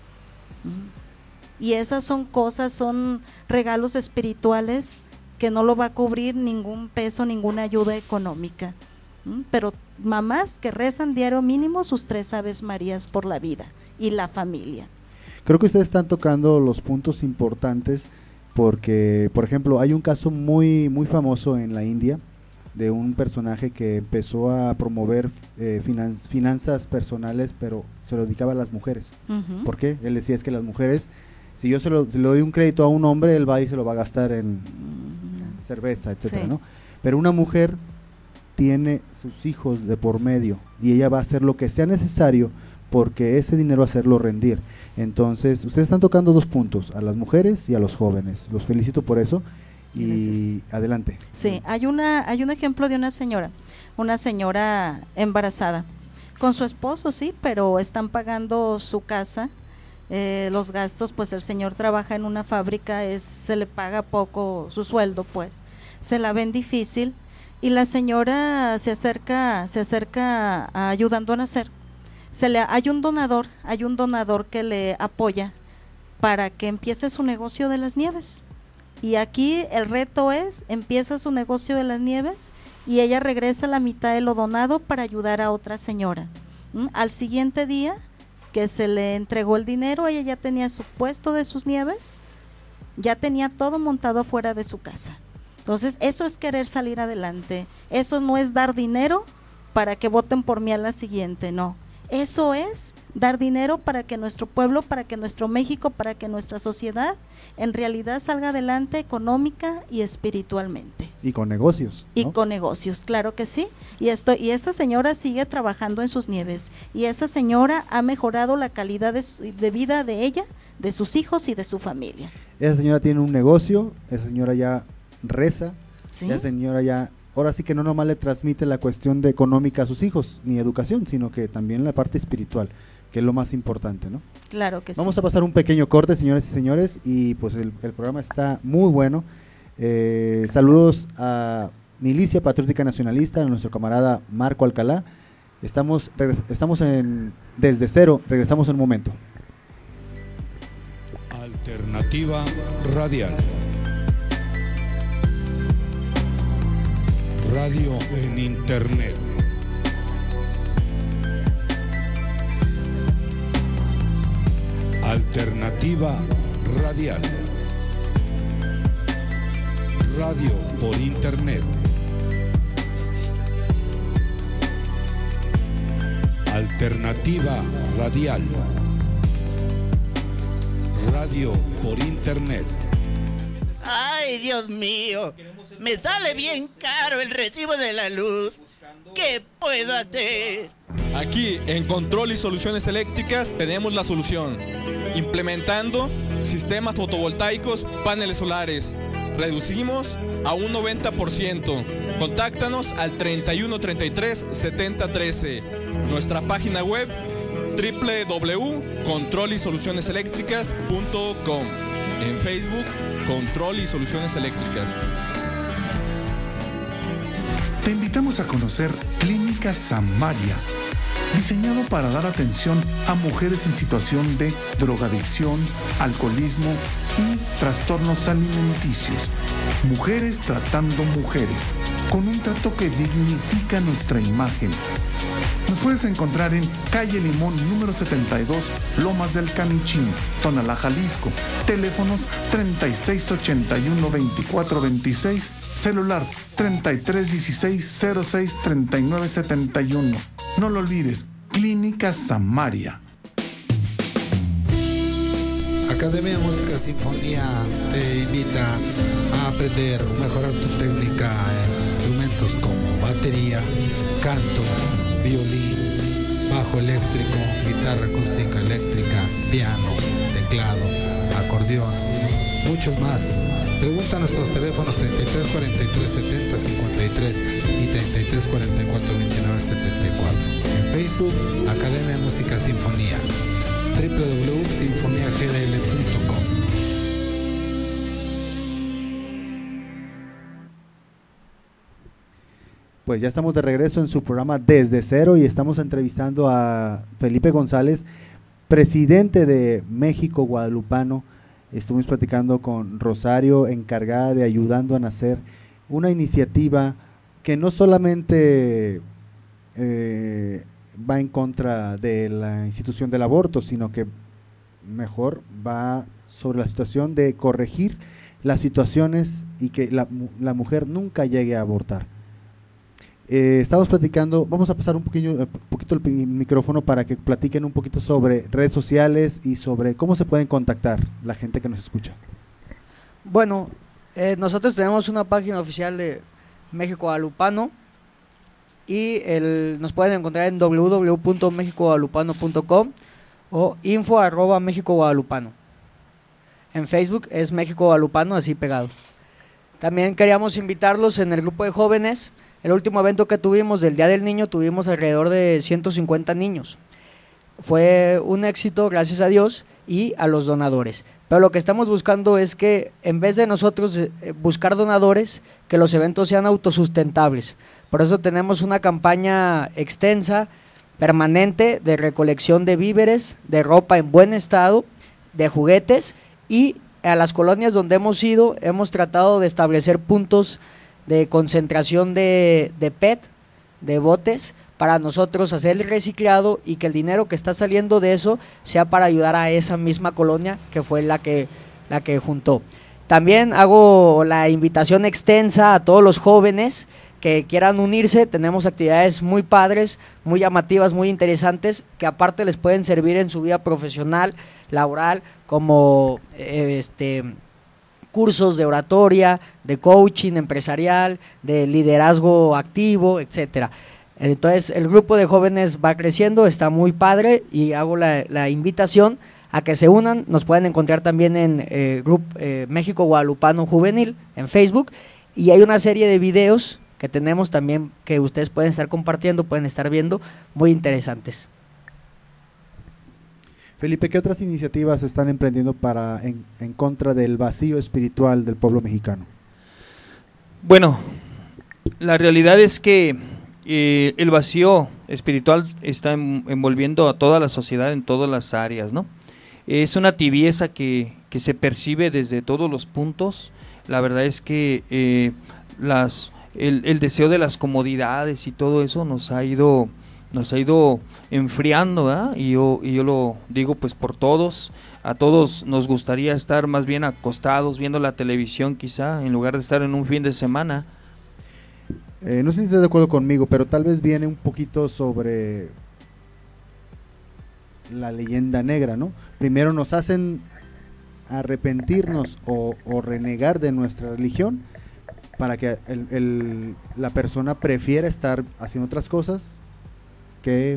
Y esas son cosas, son regalos espirituales que no lo va a cubrir ningún peso, ninguna ayuda económica. Mm. Pero mamás que rezan diario mínimo sus tres Aves Marías por la vida y la familia. Creo que ustedes están tocando los puntos importantes porque, por ejemplo, hay un caso muy, muy famoso en la India de un personaje que empezó a promover eh, finanzas personales, pero se lo dedicaba a las mujeres. ¿Por qué? Él decía es que las mujeres, si yo se lo, le doy un crédito a un hombre, él va y se lo va a gastar en cerveza, etcétera, ¿no? Pero una mujer tiene sus hijos de por medio y ella va a hacer lo que sea necesario porque ese dinero hacerlo rendir. Entonces, ustedes están tocando dos puntos, a las mujeres y a los jóvenes. Los felicito por eso y adelante. Sí, hay una hay un ejemplo de una señora, una señora embarazada con su esposo, sí, pero están pagando su casa, eh, los gastos, pues el señor trabaja en una fábrica, es se le paga poco su sueldo, pues se la ven difícil y la señora se acerca se acerca ayudando a nacer se le hay un donador, hay un donador que le apoya para que empiece su negocio de las nieves. Y aquí el reto es, empieza su negocio de las nieves y ella regresa la mitad de lo donado para ayudar a otra señora. Al siguiente día que se le entregó el dinero, ella ya tenía su puesto de sus nieves, ya tenía todo montado fuera de su casa. Entonces, eso es querer salir adelante. Eso no es dar dinero para que voten por mí a la siguiente, no. Eso es dar dinero para que nuestro pueblo, para que nuestro México, para que nuestra sociedad en realidad salga adelante económica y espiritualmente. Y con negocios. Y con negocios, claro que sí. Y esto y esta señora sigue trabajando en sus nieves y esa señora ha mejorado la calidad de, vida de ella, de sus hijos y de su familia. Esa señora tiene un negocio, esa señora ya reza, esa señora ya ahora sí que no nomás le transmite la cuestión de económica a sus hijos, ni educación, sino que también la parte espiritual, que es lo más importante, ¿no? Claro que sí. Vamos a pasar un pequeño corte, señores y señores, y pues el, programa está muy bueno. Eh, saludos a Milicia Patriótica Nacionalista, a nuestro camarada Marco Alcalá. Estamos, estamos en, desde cero, regresamos en un momento. Alternativa Radial. Radio en Internet. Alternativa Radial. Radio por Internet. Alternativa Radial. Radio por Internet. Ay, Dios mío. Me sale bien caro el recibo de la luz. ¿Qué puedo hacer? Aquí, en Control y Soluciones Eléctricas, tenemos la solución. Implementando sistemas fotovoltaicos, paneles solares. Reducimos a un 90%. Contáctanos al 3133 7013. Nuestra página web www.controlisolucioneseléctricas.com. En Facebook, Control y Soluciones Eléctricas. Te invitamos a conocer Clínica Samaria, diseñado para dar atención a mujeres en situación de drogadicción, alcoholismo y trastornos alimenticios. Mujeres tratando mujeres, con un trato que dignifica nuestra imagen. Nos puedes encontrar en calle Limón número 72, Lomas del Canichín, Tonalá, Jalisco. Teléfonos 3681-2426, celular 3316-063971. No lo olvides, Clínica Samaria. Academia Música Sinfonía te invita a aprender, mejorar tu técnica en instrumentos como batería, canto, violín, bajo eléctrico, guitarra acústica eléctrica, piano, teclado, acordeón, muchos más. Pregunta a nuestros teléfonos 33 43 70 53 y 33 44 29 74. En Facebook, Academia de Música Sinfonía www.sinfoniagdl.com Pues ya estamos de regreso en su programa Desde Cero y estamos entrevistando a Felipe González, presidente de México Guadalupano. Estuvimos platicando con Rosario, encargada de ayudando a nacer una iniciativa que no solamente eh, va en contra de la institución del aborto, sino que mejor va sobre la situación de corregir las situaciones y que la, la mujer nunca llegue a abortar. Eh, estamos platicando, vamos a pasar un poquillo, eh, poquito el micrófono para que platiquen un poquito sobre redes sociales y sobre cómo se pueden contactar la gente que nos escucha. Bueno, eh, nosotros tenemos una página oficial de México Guadalupano y nos pueden encontrar en www.mexicoguadalupano.com o info arroba México Guadalupano. En Facebook es México Guadalupano, así pegado. También queríamos invitarlos en el grupo de jóvenes. El último evento que tuvimos del Día del Niño tuvimos alrededor de 150 niños. Fue un éxito, gracias a Dios, y a los donadores. Pero lo que estamos buscando es que en vez de nosotros eh, buscar donadores, que los eventos sean autosustentables. Por eso tenemos una campaña extensa, permanente, de recolección de víveres, de ropa en buen estado, de juguetes y a las colonias donde hemos ido hemos tratado de establecer puntos de concentración de, de PET, de botes, para nosotros hacer el reciclado y que el dinero que está saliendo de eso sea para ayudar a esa misma colonia que fue la que, la que juntó. También hago la invitación extensa a todos los jóvenes que quieran unirse. Tenemos actividades muy padres, muy llamativas, muy interesantes, que aparte les pueden servir en su vida profesional, laboral, como este cursos de oratoria, de coaching empresarial, de liderazgo activo, etcétera. Entonces el grupo de jóvenes va creciendo, está muy padre y hago la, invitación a que se unan. Nos pueden encontrar también en eh, Grupo eh, México Guadalupano Juvenil en Facebook y hay una serie de videos que tenemos también que ustedes pueden estar compartiendo, pueden estar viendo, muy interesantes. Felipe, ¿qué otras iniciativas están emprendiendo para en, contra del vacío espiritual del pueblo mexicano? Bueno, la realidad es que eh, el vacío espiritual está en- envolviendo a toda la sociedad en todas las áreas, ¿no? Es una tibieza que, que se percibe desde todos los puntos. La verdad es que eh, el deseo de las comodidades y todo eso nos ha ido nos ha ido enfriando, ¿verdad? Y yo, y yo lo digo pues por todos, a todos nos gustaría estar más bien acostados viendo la televisión quizá, en lugar de estar en un fin de semana. Eh, no sé si estás de acuerdo conmigo, pero tal vez viene un poquito sobre la leyenda negra, ¿no? Primero nos hacen arrepentirnos o, o renegar de nuestra religión para que el- el- la persona prefiera estar haciendo otras cosas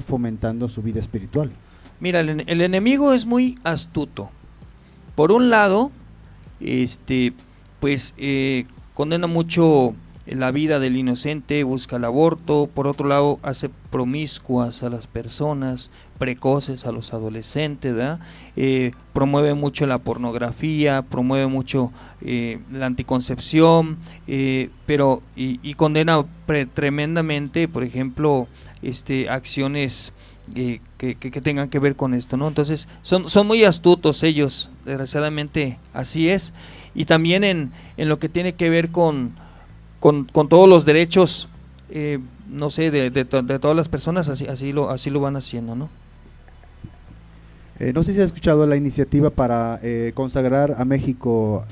fomentando su vida espiritual. Mira, el, en- el enemigo es muy astuto. Por un lado, este, pues eh, condena mucho la vida del inocente, busca el aborto. Por otro lado, hace promiscuas a las personas, precoces a los adolescentes. Eh, promueve mucho la pornografía, promueve mucho eh, la anticoncepción, eh, pero y, y condena pre- tremendamente, por ejemplo, este, acciones eh, que, que- tengan que ver con esto, ¿no? Entonces, son, son muy astutos ellos, desgraciadamente así es. Y también en, en lo que tiene que ver con, con, con todos los derechos, eh, no sé, de, de to- de todas las personas, así, así, lo, así lo van haciendo, ¿no? Eh, no sé si has escuchado la iniciativa para consagrar a México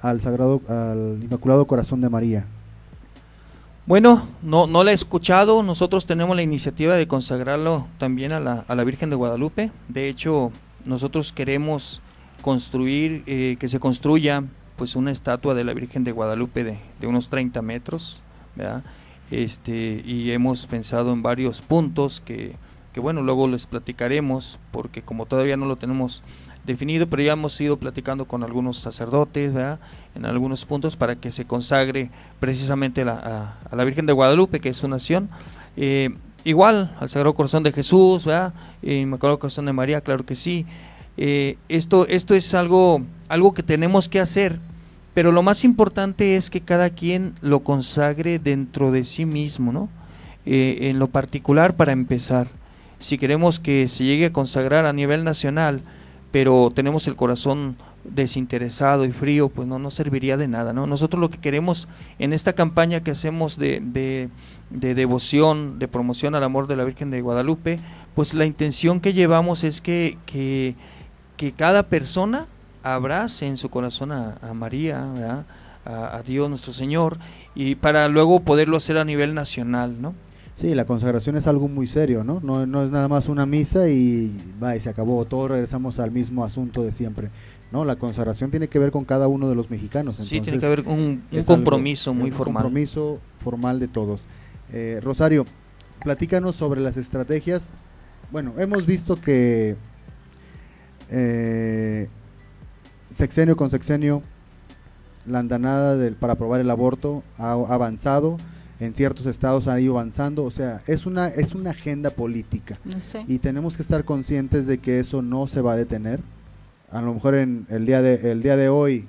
al Sagrado, al Inmaculado Corazón de María. Bueno, no, no la he escuchado. Nosotros tenemos la iniciativa de consagrarlo también a la, a la Virgen de Guadalupe. De hecho, nosotros queremos construir, eh, que se construya pues una estatua de la Virgen de Guadalupe de, de unos 30 metros, ¿verdad? Este, y hemos pensado en varios puntos que, que, bueno, luego les platicaremos, porque como todavía no lo tenemos definido, pero ya hemos ido platicando con algunos sacerdotes, ¿verdad? En algunos puntos para que se consagre precisamente la, a, la Virgen de Guadalupe, que es su nación. Eh, igual al Sagrado Corazón de Jesús, ¿verdad? Eh, Inmaculado Corazón de María, claro que sí. Eh, esto, esto es algo, algo que tenemos que hacer, pero lo más importante es que cada quien lo consagre dentro de sí mismo, ¿no? En lo particular, para empezar, si queremos que se llegue a consagrar a nivel nacional, pero tenemos el corazón desinteresado y frío, pues no nos serviría de nada, ¿no? Nosotros lo que queremos en esta campaña que hacemos de, de, de devoción, de promoción al amor de la Virgen de Guadalupe, pues la intención que llevamos es que, que, que cada persona abrace en su corazón a, María, a Dios nuestro Señor, y para luego poderlo hacer a nivel nacional, ¿no? Sí, la consagración es algo muy serio, ¿no? No, no es nada más una misa y, va, y se acabó, todos regresamos al mismo asunto de siempre. No, la consagración tiene que ver con cada uno de los mexicanos. sí, entonces tiene que haber un, un compromiso algo- muy un formal. compromiso formal de todos. Eh, Rosario, platícanos sobre las estrategias. Bueno, hemos visto que eh, sexenio con sexenio, la andanada del, para aprobar el aborto ha avanzado. En ciertos estados ha ido avanzando, o sea, es una es una agenda política y tenemos que estar conscientes de que eso no se va a detener. A lo mejor en el día de el día de hoy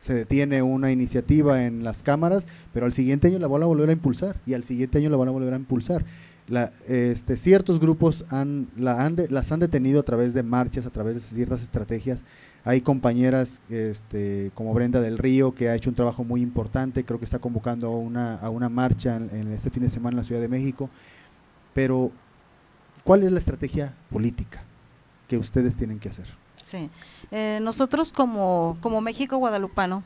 se detiene una iniciativa en las cámaras, pero al siguiente año la van a volver a impulsar y al siguiente año la van a volver a impulsar. La, este, ciertos grupos han, la han de- las han detenido a través de marchas, a través de ciertas estrategias. Hay compañeras este, como Brenda del Río que ha hecho un trabajo muy importante, creo que está convocando a una, a una marcha en, este fin de semana en la Ciudad de México. Pero, ¿cuál es la estrategia política que ustedes tienen que hacer? Sí. Eh, nosotros como, como México guadalupano,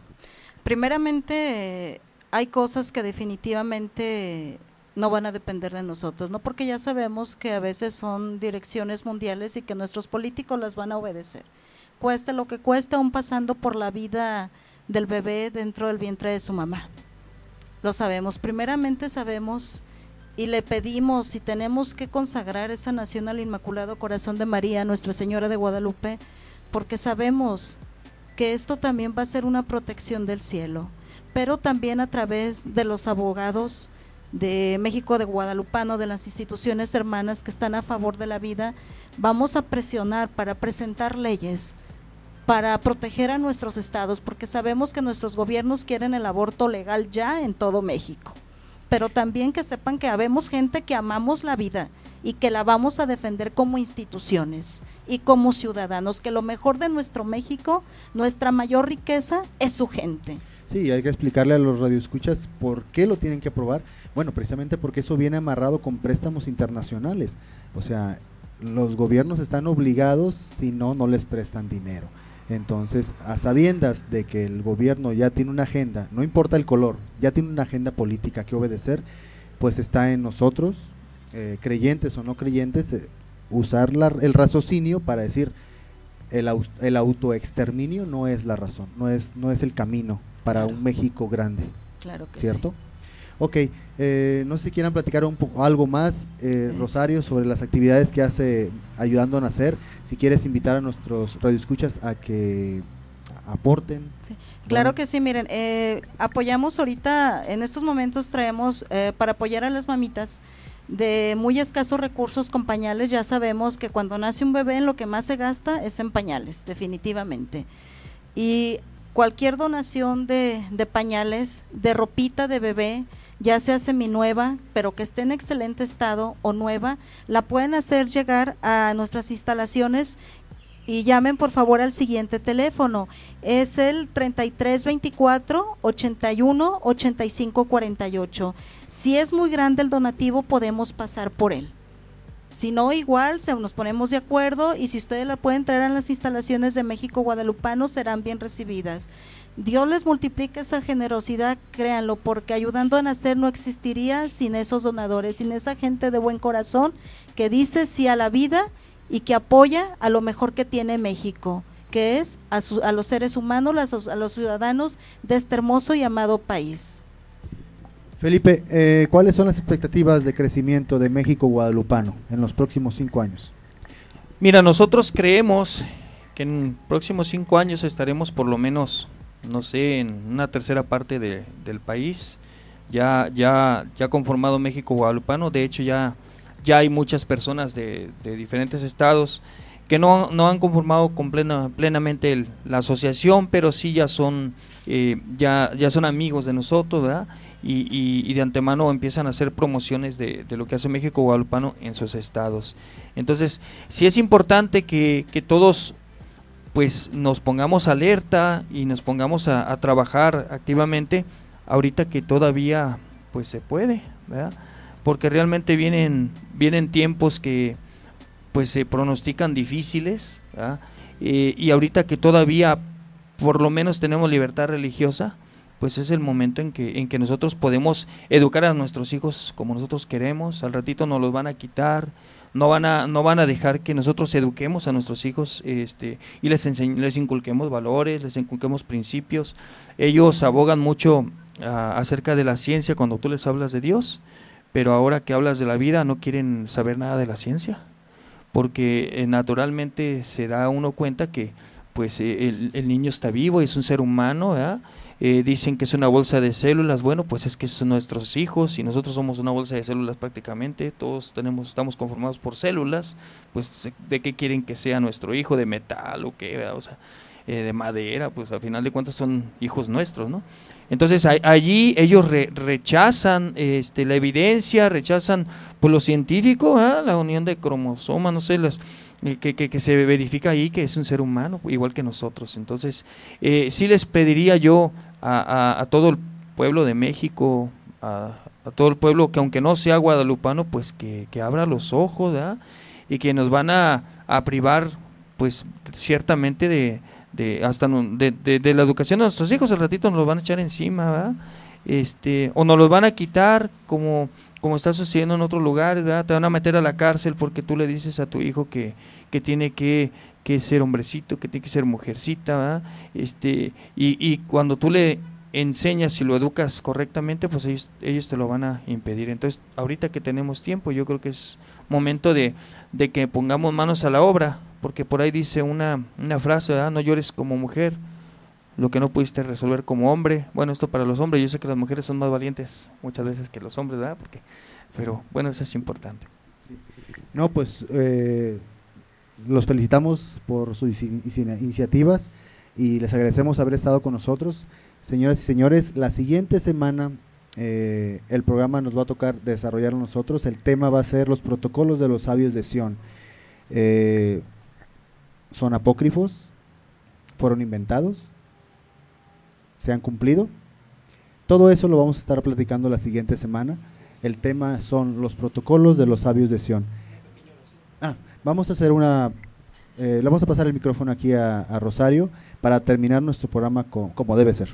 primeramente hay cosas que definitivamente no van a depender de nosotros, ¿no? Porque ya sabemos que a veces son direcciones mundiales y que nuestros políticos las van a obedecer. Cueste lo que cueste, aún pasando por la vida del bebé dentro del vientre de su mamá. Lo sabemos. Primeramente sabemos y le pedimos si tenemos que consagrar esa nación al Inmaculado Corazón de María, Nuestra Señora de Guadalupe, porque sabemos que esto también va a ser una protección del cielo, pero también a través de los abogados de México de Guadalupano, de las instituciones hermanas que están a favor de la vida, vamos a presionar para presentar leyes para proteger a nuestros estados, porque sabemos que nuestros gobiernos quieren el aborto legal ya en todo México. Pero también que sepan que habemos gente que amamos la vida y que la vamos a defender como instituciones y como ciudadanos, que lo mejor de nuestro México, nuestra mayor riqueza es su gente. Sí, hay que explicarle a los radioescuchas por qué lo tienen que aprobar. Bueno, precisamente porque eso viene amarrado con préstamos internacionales. O sea, los gobiernos están obligados, si no, no les prestan dinero. Entonces, a sabiendas de que el gobierno ya tiene una agenda, no importa el color, ya tiene una agenda política que obedecer, pues está en nosotros, eh, creyentes o no creyentes, eh, usar la- el raciocinio para decir el, el autoexterminio no es la razón, no es, no es el camino para un México grande, Claro que ¿cierto? sí. Ok, eh, no sé si quieran platicar un poco algo más, eh, Rosario, sobre las actividades que hace ayudando a nacer. Si quieres invitar a nuestros radioescuchas a que aporten. Claro Bueno, que sí, miren, eh, apoyamos ahorita, en estos momentos traemos eh, para apoyar a las mamitas de muy escasos recursos con pañales, ya sabemos que cuando nace un bebé lo que más se gasta es en pañales, definitivamente. Y cualquier donación de, de pañales, de ropita de bebé, ya sea seminueva, pero que esté en excelente estado o nueva, la pueden hacer llegar a nuestras instalaciones y llamen por favor al siguiente teléfono. Es el 3324 81 85 48. Si es muy grande el donativo, podemos pasar por él. Si no, igual se nos ponemos de acuerdo y si ustedes la pueden traer a las instalaciones de México Guadalupano, serán bien recibidas. Dios les multiplique esa generosidad, créanlo, porque ayudando a nacer no existiría sin esos donadores, sin esa gente de buen corazón que dice sí a la vida y que apoya a lo mejor que tiene México, que es a, su- a los seres humanos, a los ciudadanos de este hermoso y amado país. Felipe, eh, ¿cuáles son las expectativas de crecimiento de México guadalupano en los próximos cinco años? Mira, nosotros creemos que en próximos cinco años estaremos por lo menos, no sé, en una tercera parte de- del país, ya, ya, ya conformado México Guadalupano. De hecho, ya, ya hay muchas personas de, de diferentes estados que no, no han conformado con plena- plenamente el- la asociación, pero sí ya son, eh, ya, ya son amigos de nosotros, ¿verdad? Y, y- y de antemano empiezan a hacer promociones de, de lo que hace México Guadalupano en sus estados. Entonces, sí es importante que, que todos pues nos pongamos alerta y nos pongamos a, trabajar activamente ahorita que todavía pues se puede, ¿verdad? Porque realmente vienen, vienen tiempos que pues se pronostican difíciles. Eh, y ahorita que todavía por lo menos tenemos libertad religiosa, pues es el momento en que, en que nosotros podemos educar a nuestros hijos como nosotros queremos, al ratito nos los van a quitar, no van a, no van a dejar que nosotros eduquemos a nuestros hijos este, y les, les inculquemos valores, les inculquemos principios. Ellos abogan mucho ah, acerca de la ciencia cuando tú les hablas de Dios, pero ahora que hablas de la vida no quieren saber nada de la ciencia, porque eh, naturalmente se da uno cuenta que pues eh, el, el niño está vivo, es un ser humano, ¿verdad? Eh, dicen que es una bolsa de células, bueno, pues es que son nuestros hijos y nosotros somos una bolsa de células prácticamente, todos tenemos, estamos conformados por células, pues de qué quieren que sea nuestro hijo, de metal o qué, o sea, eh, de madera, pues al final de cuentas son hijos nuestros, ¿no? Entonces allí ellos re- rechazan este, la evidencia, rechazan pues lo científico, ¿ah? la unión de cromosomas, no sé, las, que, que, que se verifica ahí que es un ser humano, igual que nosotros. Entonces, eh, sí les pediría yo a, a- todo el pueblo de México, a, a todo el pueblo que aunque no sea guadalupano, pues que, que abra los ojos, ¿verdad? Y que nos van a, a privar, pues ciertamente de, de hasta de- de la educación de nuestros hijos, al ratito nos los van a echar encima, ¿verdad? Este, o nos los van a quitar como como está sucediendo en otros lugares, ¿verdad? Te van a meter a la cárcel porque tú le dices a tu hijo que, que tiene que, que ser hombrecito, que tiene que ser mujercita. Este, y, y cuando tú le enseñas y lo educas correctamente, pues ellos, ellos te lo van a impedir. Entonces, ahorita que tenemos tiempo, yo creo que es momento de, de que pongamos manos a la obra, porque por ahí dice una, una frase, ¿verdad? No llores como mujer, lo que no pudiste resolver como hombre. Bueno, esto para los hombres, yo sé que las mujeres son más valientes muchas veces que los hombres, ¿verdad? Porque, pero bueno, eso es importante. No, pues eh, los felicitamos por sus inici- inici- iniciativas y les agradecemos haber estado con nosotros. Señoras y señores, la siguiente semana eh, el programa nos va a tocar desarrollar nosotros. El tema va a ser los protocolos de los sabios de Sión. Eh, ¿Son apócrifos? ¿Fueron inventados? ¿Se han cumplido? Todo eso lo vamos a estar platicando la siguiente semana. El tema son los protocolos de los sabios de Sión. Ah, vamos a hacer una... eh, le vamos a pasar el micrófono aquí a, Rosario para terminar nuestro programa co- como debe ser.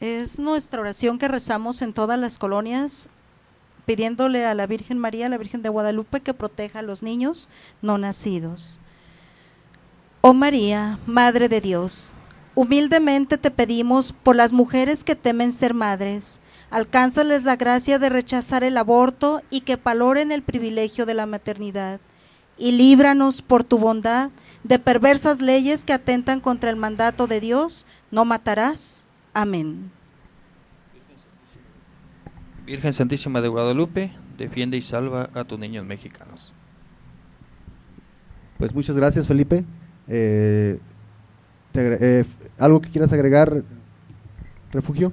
Es nuestra oración que rezamos en todas las colonias, pidiéndole a la Virgen María, la Virgen de Guadalupe, que proteja a los niños no nacidos. Oh María, Madre de Dios, humildemente te pedimos por las mujeres que temen ser madres, alcánzales la gracia de rechazar el aborto y que valoren el privilegio de la maternidad. Y líbranos por tu bondad de perversas leyes que atentan contra el mandato de Dios, no matarás. Amén. Virgen Santísima de Guadalupe, defiende y salva a tus niños mexicanos. Pues muchas gracias, Felipe. Eh, eh, ¿Algo que quieras agregar, Refugio?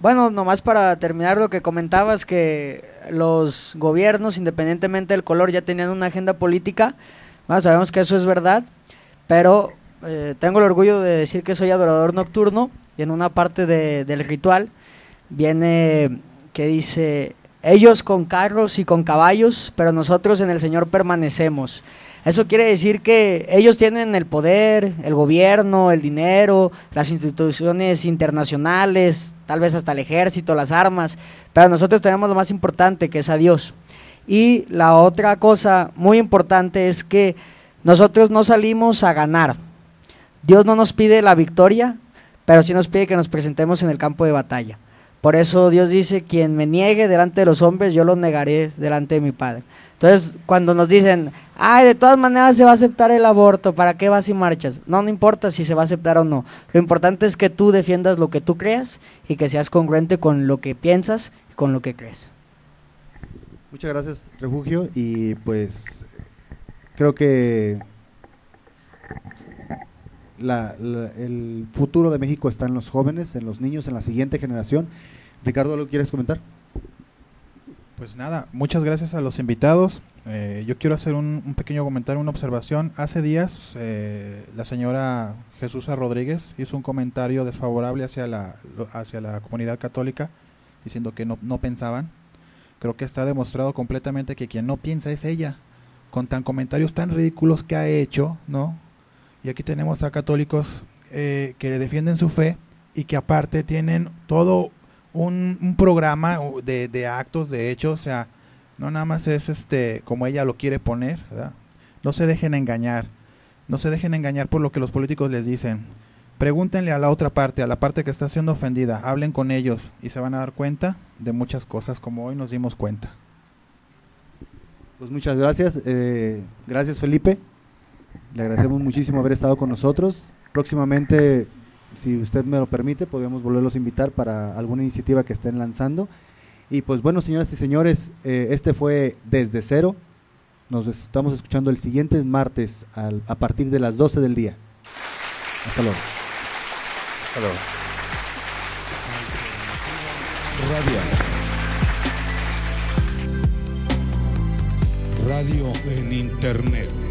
Bueno, nomás para terminar lo que comentabas, que los gobiernos, independientemente del color, ya tenían una agenda política. Bueno, sabemos que eso es verdad, pero eh, tengo el orgullo de decir que soy adorador nocturno y en una parte de- del ritual viene que dice, ellos con carros y con caballos, pero nosotros en el Señor permanecemos. Eso quiere decir que ellos tienen el poder, el gobierno, el dinero, las instituciones internacionales, tal vez hasta el ejército, las armas, pero nosotros tenemos lo más importante, que es a Dios. Y la otra cosa muy importante es que nosotros no salimos a ganar, Dios no nos pide la victoria, pero sí nos pide que nos presentemos en el campo de batalla. Por eso Dios dice, quien me niegue delante de los hombres, yo lo negaré delante de mi Padre. Entonces, cuando nos dicen, ay, de todas maneras se va a aceptar el aborto, ¿para qué vas y marchas? No, no importa si se va a aceptar o no. Lo importante es que tú defiendas lo que tú creas y que seas congruente con lo que piensas y con lo que crees. Muchas gracias, Refugio. Y pues creo que el futuro de México está en los jóvenes, en los niños, en la siguiente generación. Ricardo, ¿lo quieres comentar? Pues nada, muchas gracias a los invitados. Eh, yo quiero hacer un, pequeño comentario, una observación. Hace días eh, la señora Jesús Rodríguez hizo un comentario desfavorable hacia la, hacia la comunidad católica, diciendo que no, no pensaban. Creo que está demostrado completamente que quien no piensa es ella, con tan comentarios tan ridículos que ha hecho, ¿no? Y aquí tenemos a católicos eh, que defienden su fe y que aparte tienen todo un, un programa de, de actos, de hechos, o sea, no nada más es este como ella lo quiere poner. No se dejen engañar, no se dejen engañar por lo que los políticos les dicen. Pregúntenle a la otra parte, a la parte que está siendo ofendida, hablen con ellos y se van a dar cuenta de muchas cosas como hoy nos dimos cuenta. Pues muchas gracias. eh, gracias, Felipe. Le agradecemos muchísimo haber estado con nosotros. Próximamente, si usted me lo permite, podemos volverlos a invitar para alguna iniciativa que estén lanzando. Y pues bueno, señoras y señores, eh, este fue Desde Cero. Nos estamos escuchando el siguiente martes a partir de las 12 del día. Hasta luego. Radial. Radio en Internet.